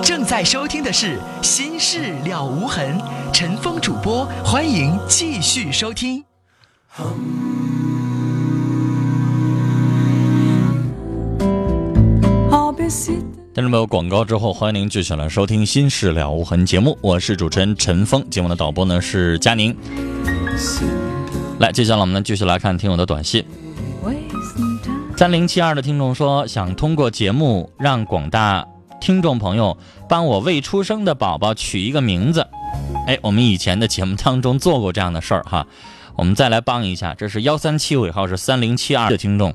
您正在收听的是《心事了无痕》，陈峰主播，欢迎继续收听。听众朋友，广告之后，欢迎您继续来收听《心事了无痕》节目，我是主持人陈峰，节目的导播呢是佳宁。来，接下来我们呢继续来看听友的短信。三零七二的听众说，想通过节目让广大听众朋友帮我未出生的宝宝取一个名字。哎，我们以前的节目当中做过这样的事儿哈，我们再来帮一下。这是幺三七尾号是三零七二的听众。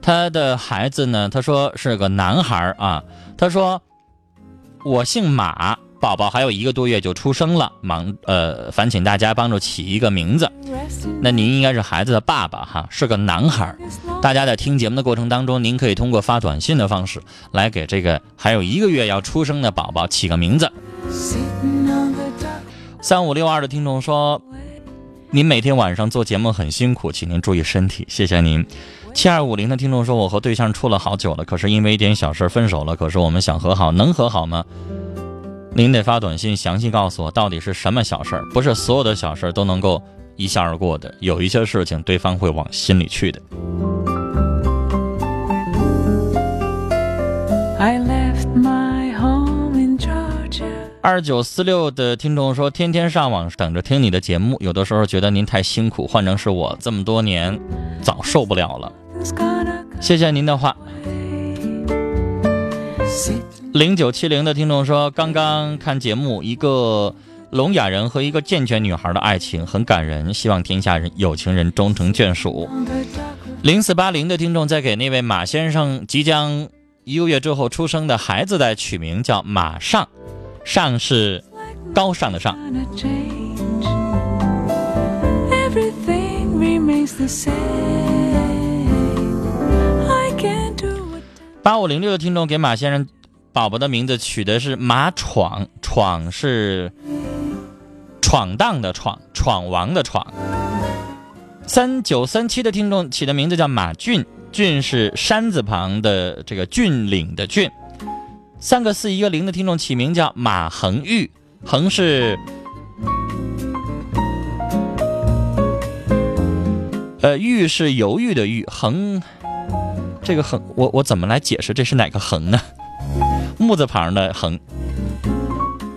他的孩子呢？他说是个男孩啊。他说我姓马，宝宝还有一个多月就出生了，忙呃，烦请大家帮助起一个名字。那您应该是孩子的爸爸哈，是个男孩。大家在听节目的过程当中，您可以通过发短信的方式来给这个还有一个月要出生的宝宝起个名字。三五六二的听众说，您每天晚上做节目很辛苦，请您注意身体，谢谢您。七二五零的听众说：“我和对象处了好久了，可是因为一点小事分手了。可是我们想和好，能和好吗？您得发短信详细告诉我到底是什么小事儿。不是所有的小事儿都能够一笑而过的，有一些事情对方会往心里去的。”二九四六的听众说：“天天上网等着听你的节目，有的时候觉得您太辛苦，换成是我这么多年，早受不了了。”谢谢您的话。零九七零的听众说：“刚刚看节目，一个聋哑人和一个健全女孩的爱情很感人，希望天下人有情人终成眷属。”零四八零的听众在给那位马先生即将一个月之后出生的孩子在取名叫马上。上是高尚的上。八五零六的听众给马先生宝宝的名字取的是马闯，闯是闯荡的闯，闯王的闯。三九三七的听众起的名字叫马俊，俊是山字旁的这个峻岭的峻。三个四一个零的听众起名叫马恒玉，恒是，呃，玉是犹豫的玉，恒，这个横，我我怎么来解释这是哪个横呢？木字旁的横。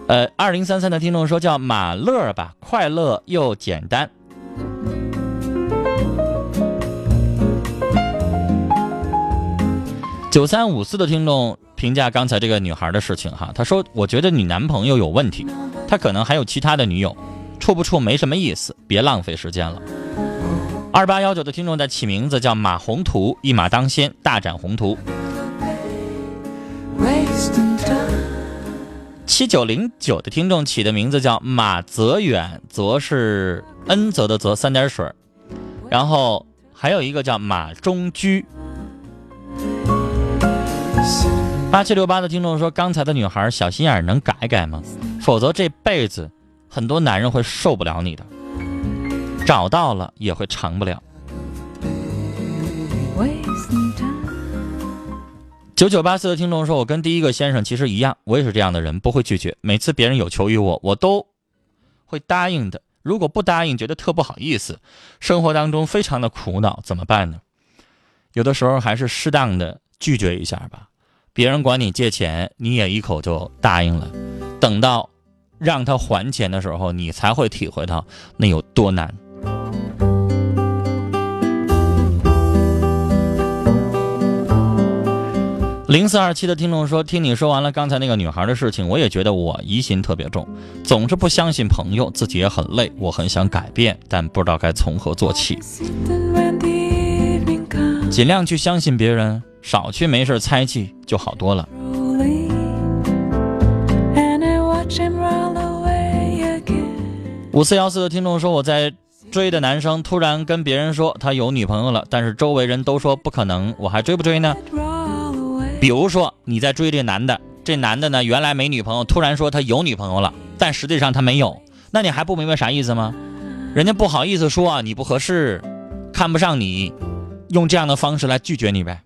呃，二零三三的听众说叫马乐吧，快乐又简单。九三五四的听众。评价刚才这个女孩的事情哈，他说：“我觉得你男朋友有问题，他可能还有其他的女友，处不处没什么意思，别浪费时间了。”二八幺九的听众在起名字叫马宏图，一马当先，大展宏图。七九零九的听众起的名字叫马泽远，泽是恩泽的泽，三点水，然后还有一个叫马中居。八七六八的听众说：“刚才的女孩小心眼，能改改吗？否则这辈子很多男人会受不了你的，找到了也会长不了。”九九八四的听众说：“我跟第一个先生其实一样，我也是这样的人，不会拒绝。每次别人有求于我，我都会答应的。如果不答应，觉得特不好意思，生活当中非常的苦恼，怎么办呢？有的时候还是适当的拒绝一下吧。”别人管你借钱，你也一口就答应了。等到让他还钱的时候，你才会体会到那有多难。零四二七的听众说：“听你说完了刚才那个女孩的事情，我也觉得我疑心特别重，总是不相信朋友，自己也很累。我很想改变，但不知道该从何做起。尽量去相信别人。”少去没事猜忌就好多了。五四幺四的听众说：“我在追的男生突然跟别人说他有女朋友了，但是周围人都说不可能，我还追不追呢？”比如说你在追这男的，这男的呢原来没女朋友，突然说他有女朋友了，但实际上他没有，那你还不明白啥意思吗？人家不好意思说啊你不合适，看不上你，用这样的方式来拒绝你呗。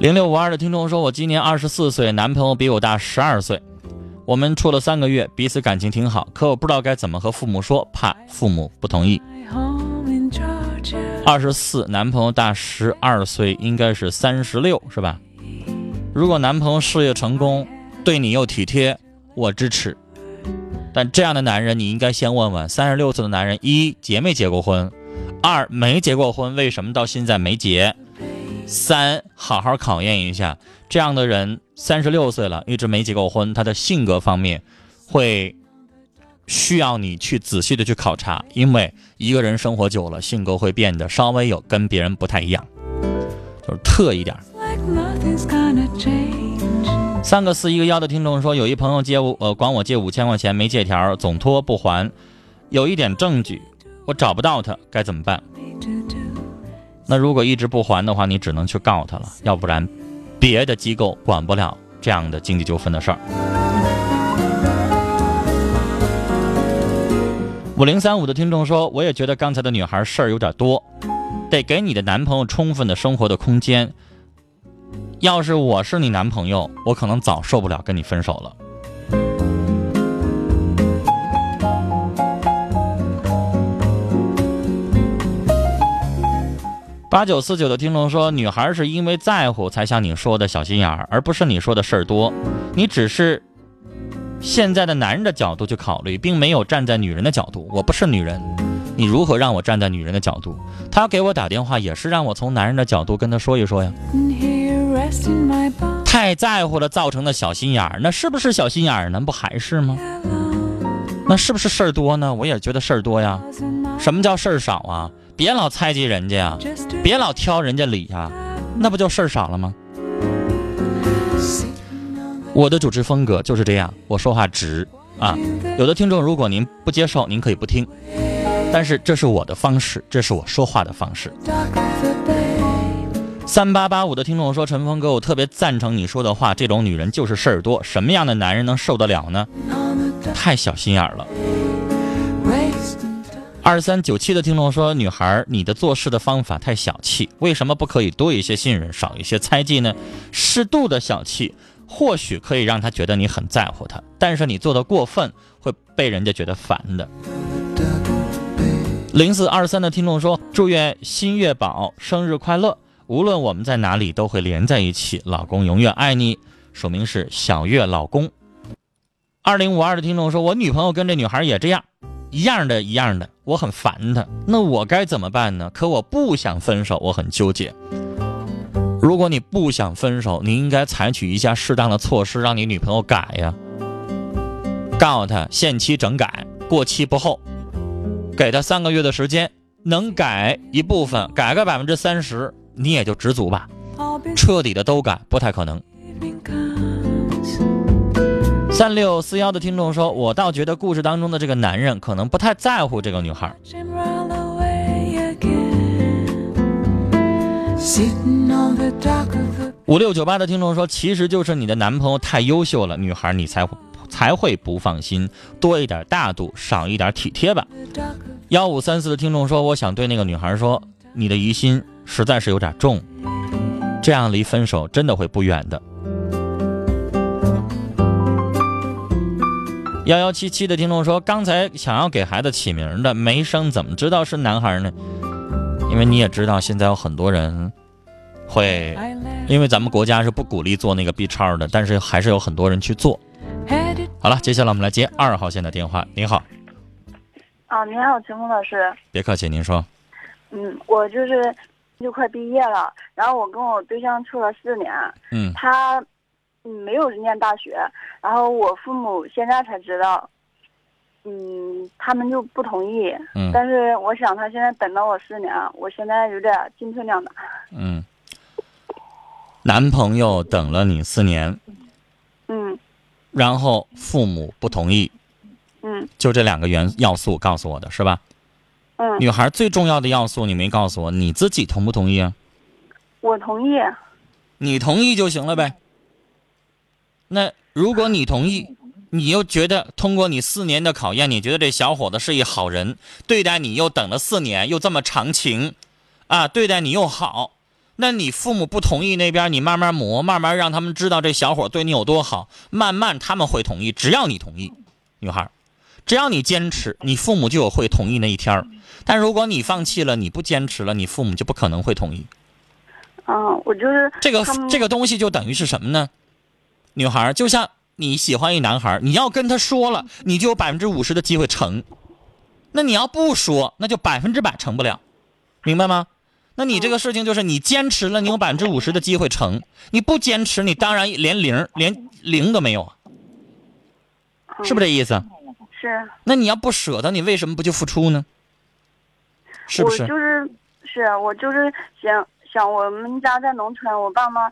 零六五二的听众说：“我今年二十四岁，男朋友比我大十二岁，我们处了三个月，彼此感情挺好，可我不知道该怎么和父母说，怕父母不同意。二十四，男朋友大十二岁，应该是三十六，是吧？如果男朋友事业成功，对你又体贴，我支持。但这样的男人，你应该先问问：三十六岁的男人，一结没结过婚？二没结过婚，为什么到现在没结？”三，好好考验一下，这样的人三十六岁了，一直没结过婚，他的性格方面会需要你去仔细的去考察，因为一个人生活久了，性格会变得稍微有跟别人不太一样，就是特一点。三个四一个幺的听众说，有一朋友借我呃管我借五千块钱没借条，总拖不还，有一点证据，我找不到他，该怎么办？那如果一直不还的话，你只能去告他了，要不然，别的机构管不了这样的经济纠纷的事儿。五零三五的听众说，我也觉得刚才的女孩事儿有点多，得给你的男朋友充分的生活的空间。要是我是你男朋友，我可能早受不了跟你分手了。八九四九的听众说：“女孩是因为在乎才像你说的小心眼儿，而不是你说的事儿多。你只是现在的男人的角度去考虑，并没有站在女人的角度。我不是女人，你如何让我站在女人的角度？他给我打电话也是让我从男人的角度跟他说一说呀。太在乎了造成的小心眼儿，那是不是小心眼儿呢？不还是吗？那是不是事儿多呢？我也觉得事儿多呀。什么叫事儿少啊？”别老猜忌人家呀，别老挑人家理呀，那不就事儿少了吗？我的主持风格就是这样，我说话直啊。有的听众如果您不接受，您可以不听，但是这是我的方式，这是我说话的方式。三八八五的听众说：“陈峰哥，我特别赞成你说的话，这种女人就是事儿多，什么样的男人能受得了呢？太小心眼了。”二三九七的听众说：“女孩，你的做事的方法太小气，为什么不可以多一些信任，少一些猜忌呢？适度的小气，或许可以让他觉得你很在乎他，但是你做的过分，会被人家觉得烦的。”零四二三的听众说：“祝愿新月宝生日快乐，无论我们在哪里都会连在一起，老公永远爱你。”署名是小月老公。二零五二的听众说：“我女朋友跟这女孩也这样。”一样的，一样的，我很烦她，那我该怎么办呢？可我不想分手，我很纠结。如果你不想分手，你应该采取一下适当的措施，让你女朋友改呀。告诉他限期整改，过期不候，给他三个月的时间，能改一部分，改个百分之三十，你也就知足吧。彻底的都改不太可能。三六四幺的听众说：“我倒觉得故事当中的这个男人可能不太在乎这个女孩。”五六九八的听众说：“其实就是你的男朋友太优秀了，女孩你才才会不放心，多一点大度，少一点体贴吧。”幺五三四的听众说：“我想对那个女孩说，你的疑心实在是有点重，这样离分手真的会不远的。”幺幺七七的听众说：“刚才想要给孩子起名的没生，怎么知道是男孩呢？因为你也知道，现在有很多人会，因为咱们国家是不鼓励做那个 B 超的，但是还是有很多人去做。好了，接下来我们来接二号线的电话。您好。啊，您好，陈峰老师。别客气，您说。嗯，我就是就快毕业了，然后我跟我对象处了四年。嗯。他。嗯，没有念大学，然后我父母现在才知道，嗯，他们就不同意。嗯，但是我想他现在等到我四年，我现在有点进退两难。嗯，男朋友等了你四年。嗯，然后父母不同意。嗯，就这两个元要素告诉我的是吧？嗯，女孩最重要的要素你没告诉我，你自己同不同意啊？我同意。你同意就行了呗。那如果你同意，你又觉得通过你四年的考验，你觉得这小伙子是一好人，对待你又等了四年，又这么长情，啊，对待你又好，那你父母不同意那边，你慢慢磨，慢慢让他们知道这小伙对你有多好，慢慢他们会同意。只要你同意，女孩，只要你坚持，你父母就有会同意那一天儿。但如果你放弃了，你不坚持了，你父母就不可能会同意。嗯，我就是这个这个东西就等于是什么呢？女孩就像你喜欢一男孩，你要跟他说了，你就有百分之五十的机会成。那你要不说，那就百分之百成不了，明白吗？那你这个事情就是你坚持了，你有百分之五十的机会成；你不坚持，你当然连零连零都没有啊，是不是这意思？是那你要不舍得，你为什么不去付出呢？是不我是？就是是啊我就是想想我们家在农村，我爸妈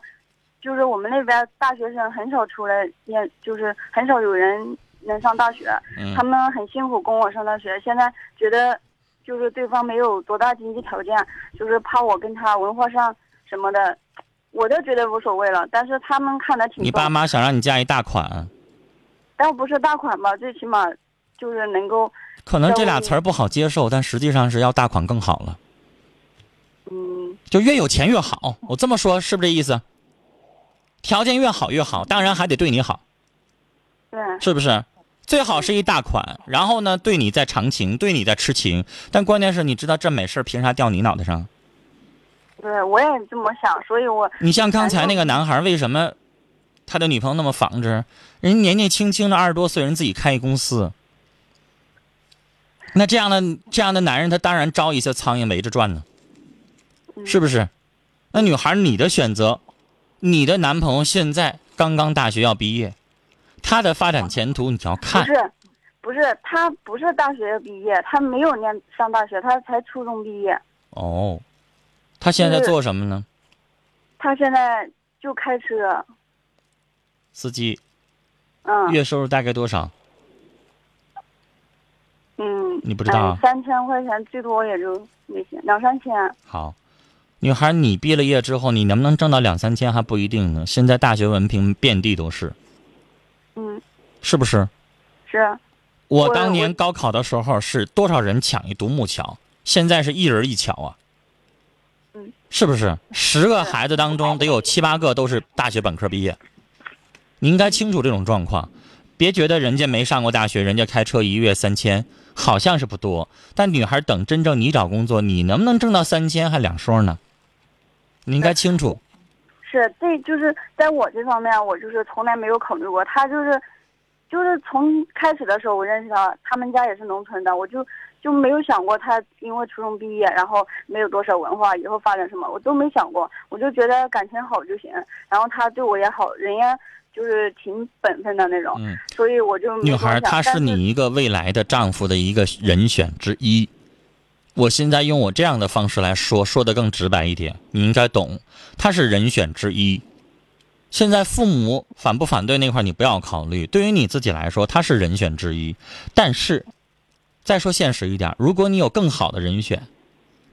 就是我们那边大学生很少出来念，就是很少有人能上大学，嗯他们很辛苦供我上大学，现在觉得就是对方没有多大经济条件，就是怕我跟他文化上什么的，我都觉得无所谓了，但是他们看的挺你爸妈想让你嫁一大款，但不是大款吧，最起码就是能够可能这俩词儿不好接受，但实际上是要大款更好了。嗯就越有钱越好。我这么说是不是这意思？条件越好越好，当然还得对你好，对是不是？最好是一大款，然后呢，对你在长情，对你在痴情。但关键是，你知道这美事儿凭啥掉你脑袋上？对，我也这么想，所以我你像刚才那个男孩，为什么他的女朋友那么防着？人年年轻轻的二十多岁人自己开一公司，那这样的这样的男人，他当然招一些苍蝇围着转呢，是不是？那女孩，你的选择，你的男朋友现在刚刚大学要毕业，他的发展前途你要看不。是，不是他不是大学毕业，他没有念上大学，他才初中毕业。哦，他现在是做什么呢？他现在就开车，司机，嗯月收入大概多少？嗯，你不知道三千块钱最多也就那些，两三千。好，女孩，你毕了业之后，你能不能挣到两三千还不一定呢。现在大学文凭遍地都是，嗯，是不是？是，我我当年高考的时候是多少人抢一独木桥，现在是一人一桥啊。嗯，是不是？十个孩子当中得有七八个都是大学本科毕业，你应该清楚这种状况，别觉得人家没上过大学，人家开车一月三千，好像是不多，但女孩等真正你找工作，你能不能挣到三千还两说呢？你应该清楚。是，这就是在我这方面，我就是从来没有考虑过。他就是，就是从开始的时候我认识他，他们家也是农村的，我就就没有想过他因为初中毕业，然后没有多少文化，以后发展什么，我都没想过。我就觉得感情好就行，然后他对我也好，人家就是挺本分的那种，嗯，所以我就女孩，多想但她是你一个未来的丈夫的一个人选之一。我现在用我这样的方式来说，说的更直白一点，你应该懂，他是人选之一。现在父母反不反对那块你不要考虑，对于你自己来说，他是人选之一。但是，再说现实一点，如果你有更好的人选，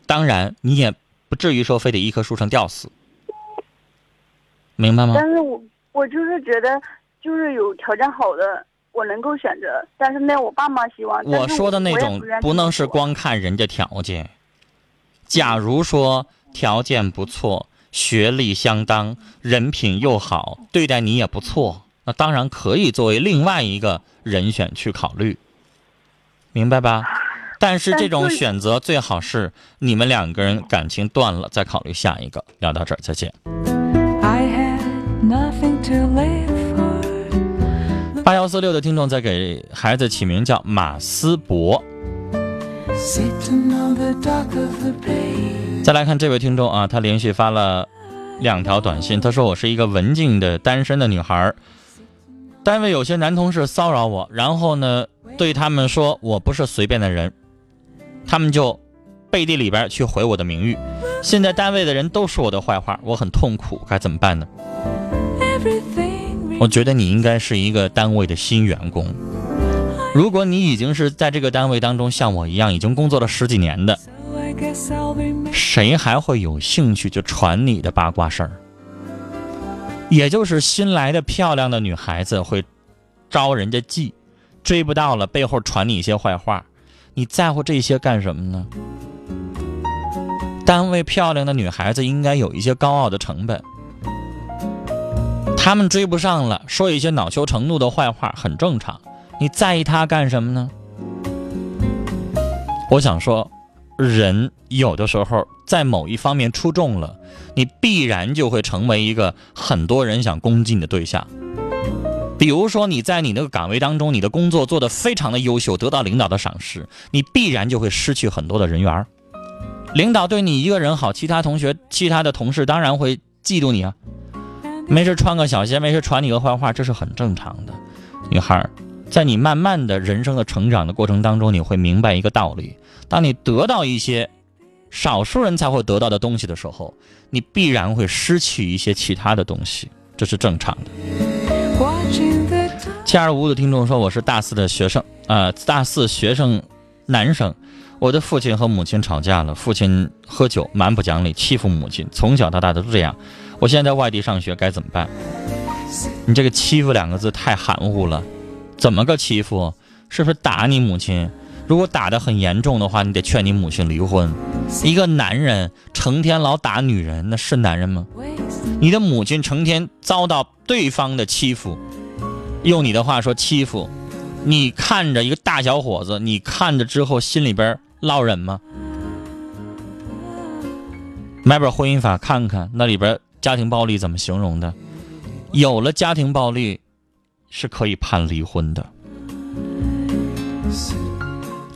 当然你也不至于说非得一棵树上吊死，明白吗？但是我我就是觉得，就是有条件好的，我能够选择。但是那我爸妈希望。我说的那种不能是光看人家条件。假如说条件不错，学历相当，人品又好，对待你也不错，那当然可以作为另外一个人选去考虑，明白吧？但是这种选择最好是你们两个人感情断了再考虑下一个。聊到这儿，再见。I had nothing to for. 八幺四六的听众在给孩子起名叫马思博。再来看这位听众啊，他连续发了两条短信。他说：“我是一个文静的单身的女孩，单位有些男同事骚扰我，然后呢，对他们说我不是随便的人，他们就背地里边去毁我的名誉。现在单位的人都说我的坏话，我很痛苦，该怎么办呢？Everything 我觉得你应该是一个单位的新员工。如果你已经是在这个单位当中像我一样已经工作了十几年的，谁还会有兴趣去传你的八卦事儿？也就是新来的漂亮的女孩子会招人家忌，追不到了，背后传你一些坏话，你在乎这些干什么呢？单位漂亮的女孩子应该有一些高傲的成本。他们追不上了，说一些恼羞成怒的坏话很正常。你在意他干什么呢？我想说，人有的时候在某一方面出众了，你必然就会成为一个很多人想攻击你的对象。比如说你在你那个岗位当中，你的工作做得非常的优秀，得到领导的赏识，你必然就会失去很多的人缘。领导对你一个人好，其他同学、其他的同事当然会嫉妒你啊。没事穿个小鞋，没事传你个坏话，这是很正常的。女孩，在你慢慢的人生的成长的过程当中，你会明白一个道理：当你得到一些少数人才会得到的东西的时候，你必然会失去一些其他的东西，这是正常的。七二五的听众说：“我是大四的学生，呃，大四学生，男生。我的父亲和母亲吵架了，父亲喝酒，蛮不讲理，欺负母亲，从小到大都是这样。”我现在在外地上学，该怎么办？你这个“欺负”两个字太含糊了，怎么个欺负？是不是打你母亲？如果打得很严重的话，你得劝你母亲离婚。一个男人成天老打女人，那是男人吗？你的母亲成天遭到对方的欺负，用你的话说欺负，你看着一个大小伙子，你看着之后心里边落忍吗？买本婚姻法看看，那里边。家庭暴力怎么形容的？有了家庭暴力，是可以判离婚的。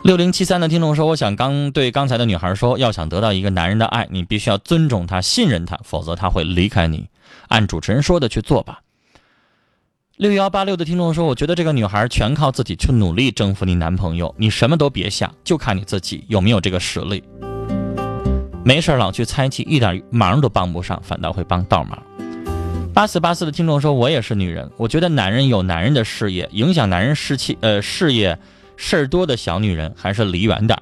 六零七三的听众说：“我想刚对刚才的女孩说，要想得到一个男人的爱，你必须要尊重他、信任他，否则他会离开你。按主持人说的去做吧。”六幺八六的听众说：“我觉得这个女孩全靠自己去努力征服你男朋友，你什么都别想，就看你自己有没有这个实力。”没事老去猜忌，一点忙都帮不上，反倒会帮倒忙。八四八四的听众说：“我也是女人，我觉得男人有男人的事业，影响男人士气，呃，事业事儿多的小女人还是离远点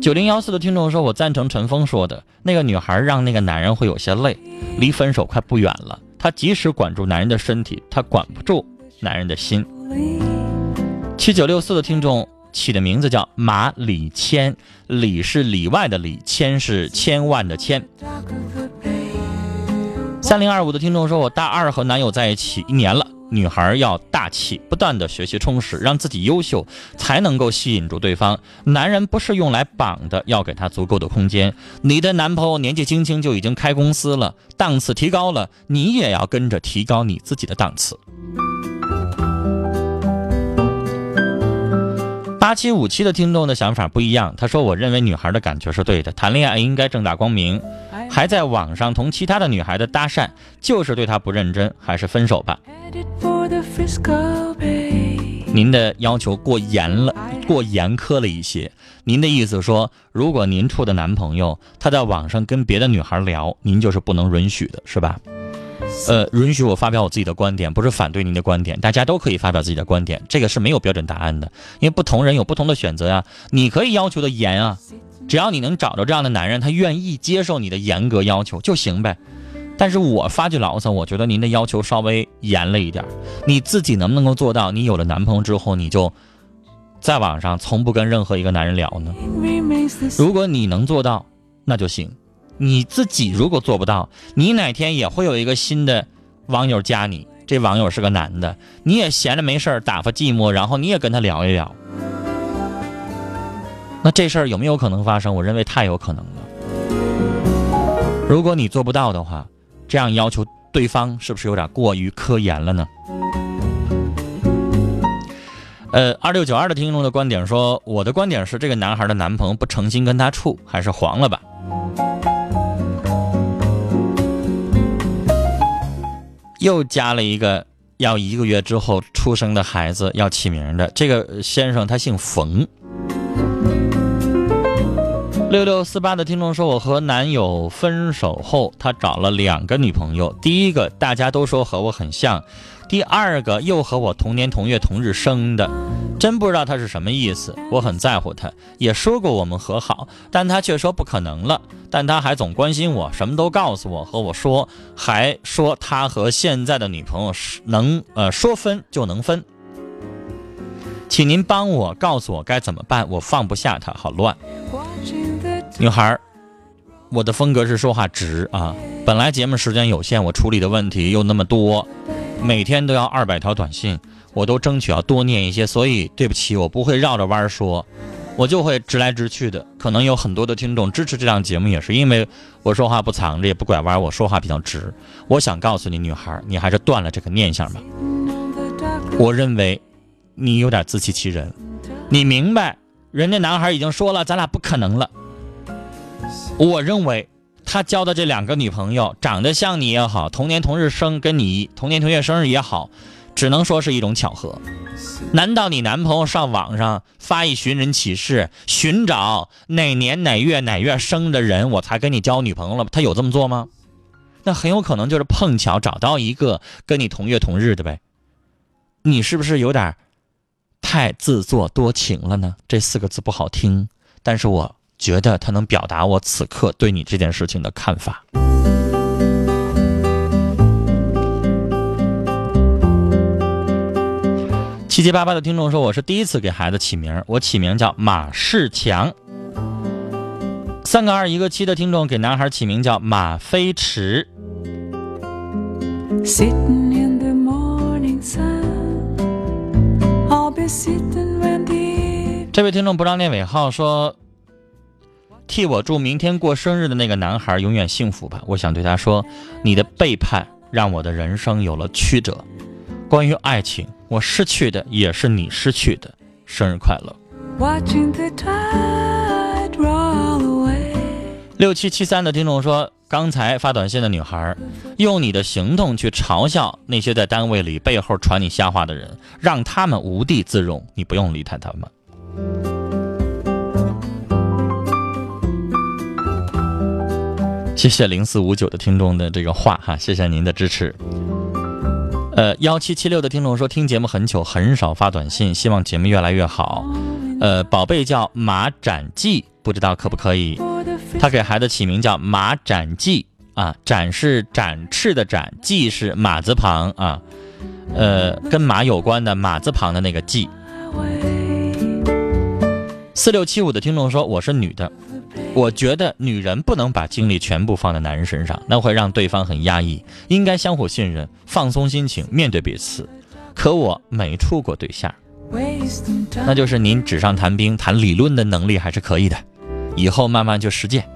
九零幺四的听众说：“我赞成陈峰说的，那个女孩让那个男人会有些累，离分手快不远了。她即使管住男人的身体，她管不住男人的心。”七九六四的听众。起的名字叫马里千，里是里外的里，千是千万的千。三零二五的听众说：“我大二和男友在一起一年了，女孩要大气，不断的学习充实，让自己优秀，才能够吸引住对方。男人不是用来绑的，要给他足够的空间。你的男朋友年纪轻轻就已经开公司了，档次提高了，你也要跟着提高你自己的档次。”八七五七的听众的想法不一样，他说：“我认为女孩的感觉是对的，谈恋爱应该正大光明，还在网上同其他的女孩的搭讪，就是对她不认真，还是分手吧。”您的要求过严了，过严苛了一些。您的意思说，如果您处的男朋友他在网上跟别的女孩聊，您就是不能允许的，是吧？呃，允许我发表我自己的观点，不是反对您的观点，大家都可以发表自己的观点，这个是没有标准答案的，因为不同人有不同的选择呀。你可以要求的严啊，只要你能找着这样的男人，他愿意接受你的严格要求就行呗。但是我发句牢骚，我觉得您的要求稍微严了一点，你自己能不能够做到？你有了男朋友之后，你就在网上从不跟任何一个男人聊呢？如果你能做到，那就行。你自己如果做不到，你哪天也会有一个新的网友加你，这网友是个男的，你也闲着没事打发寂寞，然后你也跟他聊一聊，那这事儿有没有可能发生？我认为太有可能了。如果你做不到的话，这样要求对方是不是有点过于苛严了呢？呃，二六九二的听众的观点说，我的观点是，这个男孩的男朋友不诚心跟他处，还是黄了吧。又加了一个要一个月之后出生的孩子要起名的，这个先生他姓冯。六六四八的听众说，我和男友分手后，他找了两个女朋友，第一个大家都说和我很像。第二个又和我同年同月同日生的，真不知道他是什么意思。我很在乎他，也说过我们和好，但他却说不可能了。但他还总关心我，什么都告诉我，和我说，还说他和现在的女朋友能呃说分就能分。请您帮我告诉我该怎么办，我放不下他，好乱。女孩，我的风格是说话直啊。本来节目时间有限，我处理的问题又那么多，每天都要二百条短信，我都争取要多念一些。所以对不起，我不会绕着弯说，我就会直来直去的。可能有很多的听众支持这档节目，也是因为我说话不藏着，也不拐弯，我说话比较直。我想告诉你，女孩，你还是断了这个念想吧。我认为你有点自欺欺人，你明白，人家男孩已经说了，咱俩不可能了。我认为他交的这两个女朋友长得像你也好，同年同日生跟你同年同月生日也好，只能说是一种巧合。难道你男朋友上网上发一寻人启事，寻找哪年哪月哪月生的人，我才跟你交女朋友了？他有这么做吗？那很有可能就是碰巧找到一个跟你同月同日的呗。你是不是有点太自作多情了呢？这四个字不好听，但是我。觉得他能表达我此刻对你这件事情的看法。七七八八的听众说：“我是第一次给孩子起名，我起名叫马世强。”三个二一个七的听众给男孩起名叫马飞驰。这位听众不让念尾号说。替我祝明天过生日的那个男孩永远幸福吧！我想对他说：“你的背叛让我的人生有了曲折。关于爱情，我失去的也是你失去的。生日快乐！”六七七三的听众说：“刚才发短信的女孩，用你的行动去嘲笑那些在单位里背后传你瞎话的人，让他们无地自容。你不用理睬他们。”谢谢零四五九的听众的这个话哈，谢谢您的支持。呃，幺七七六的听众说听节目很久，很少发短信，希望节目越来越好。呃，宝贝叫马展记，不知道可不可以？他给孩子起名叫马展记啊，展是展翅的展，记是马字旁啊，呃，跟马有关的马字旁的那个记。四六七五的听众说我是女的。我觉得女人不能把精力全部放在男人身上，那会让对方很压抑。应该相互信任，放松心情，面对彼此。可我没处过对象，那就是您纸上谈兵、谈理论的能力还是可以的，以后慢慢就实践。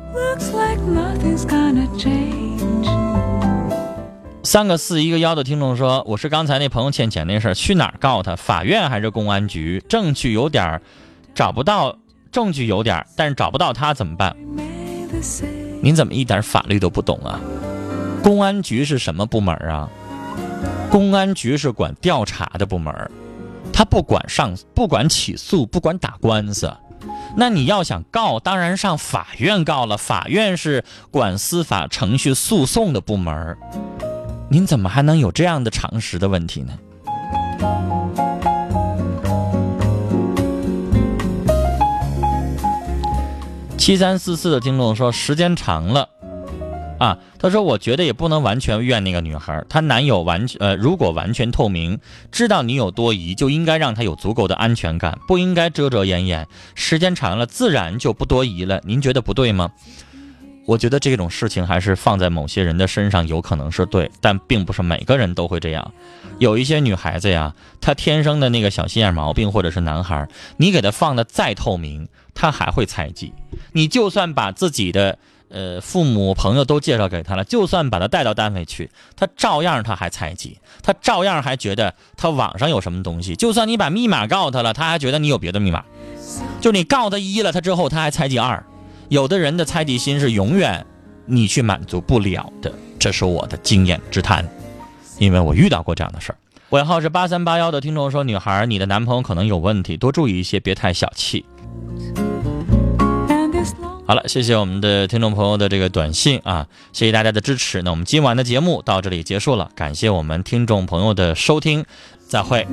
三个四一个幺的听众说：“我是刚才那朋友欠钱那事儿，去哪儿告他？法院还是公安局？证据有点找不到。”证据有点，但是找不到他怎么办？您怎么一点法律都不懂啊？公安局是什么部门啊？公安局是管调查的部门，他不管上，不管起诉，不管打官司。那你要想告，当然上法院告了。法院是管司法程序诉讼的部门，您怎么还能有这样的常识的问题呢？七三四四的听众说：“时间长了，啊，他说我觉得也不能完全怨那个女孩，她男友完呃，如果完全透明，知道你有多疑，就应该让她有足够的安全感，不应该遮遮掩掩。时间长了，自然就不多疑了。您觉得不对吗？我觉得这种事情还是放在某些人的身上有可能是对，但并不是每个人都会这样。有一些女孩子呀，她天生的那个小心眼毛病，或者是男孩，你给她放的再透明。”他还会猜忌，你就算把自己的呃父母朋友都介绍给他了，就算把他带到单位去，他照样他还猜忌，他照样还觉得他网上有什么东西。就算你把密码告他了，他还觉得你有别的密码。就你告他一了，他之后他还猜忌二。有的人的猜忌心是永远你去满足不了的，这是我的经验之谈，因为我遇到过这样的事儿。尾号是八三八幺的听众说：“女孩，你的男朋友可能有问题，多注意一些，别太小气。”好了，谢谢我们的听众朋友的这个短信啊，谢谢大家的支持。那我们今晚的节目到这里结束了，感谢我们听众朋友的收听，再会。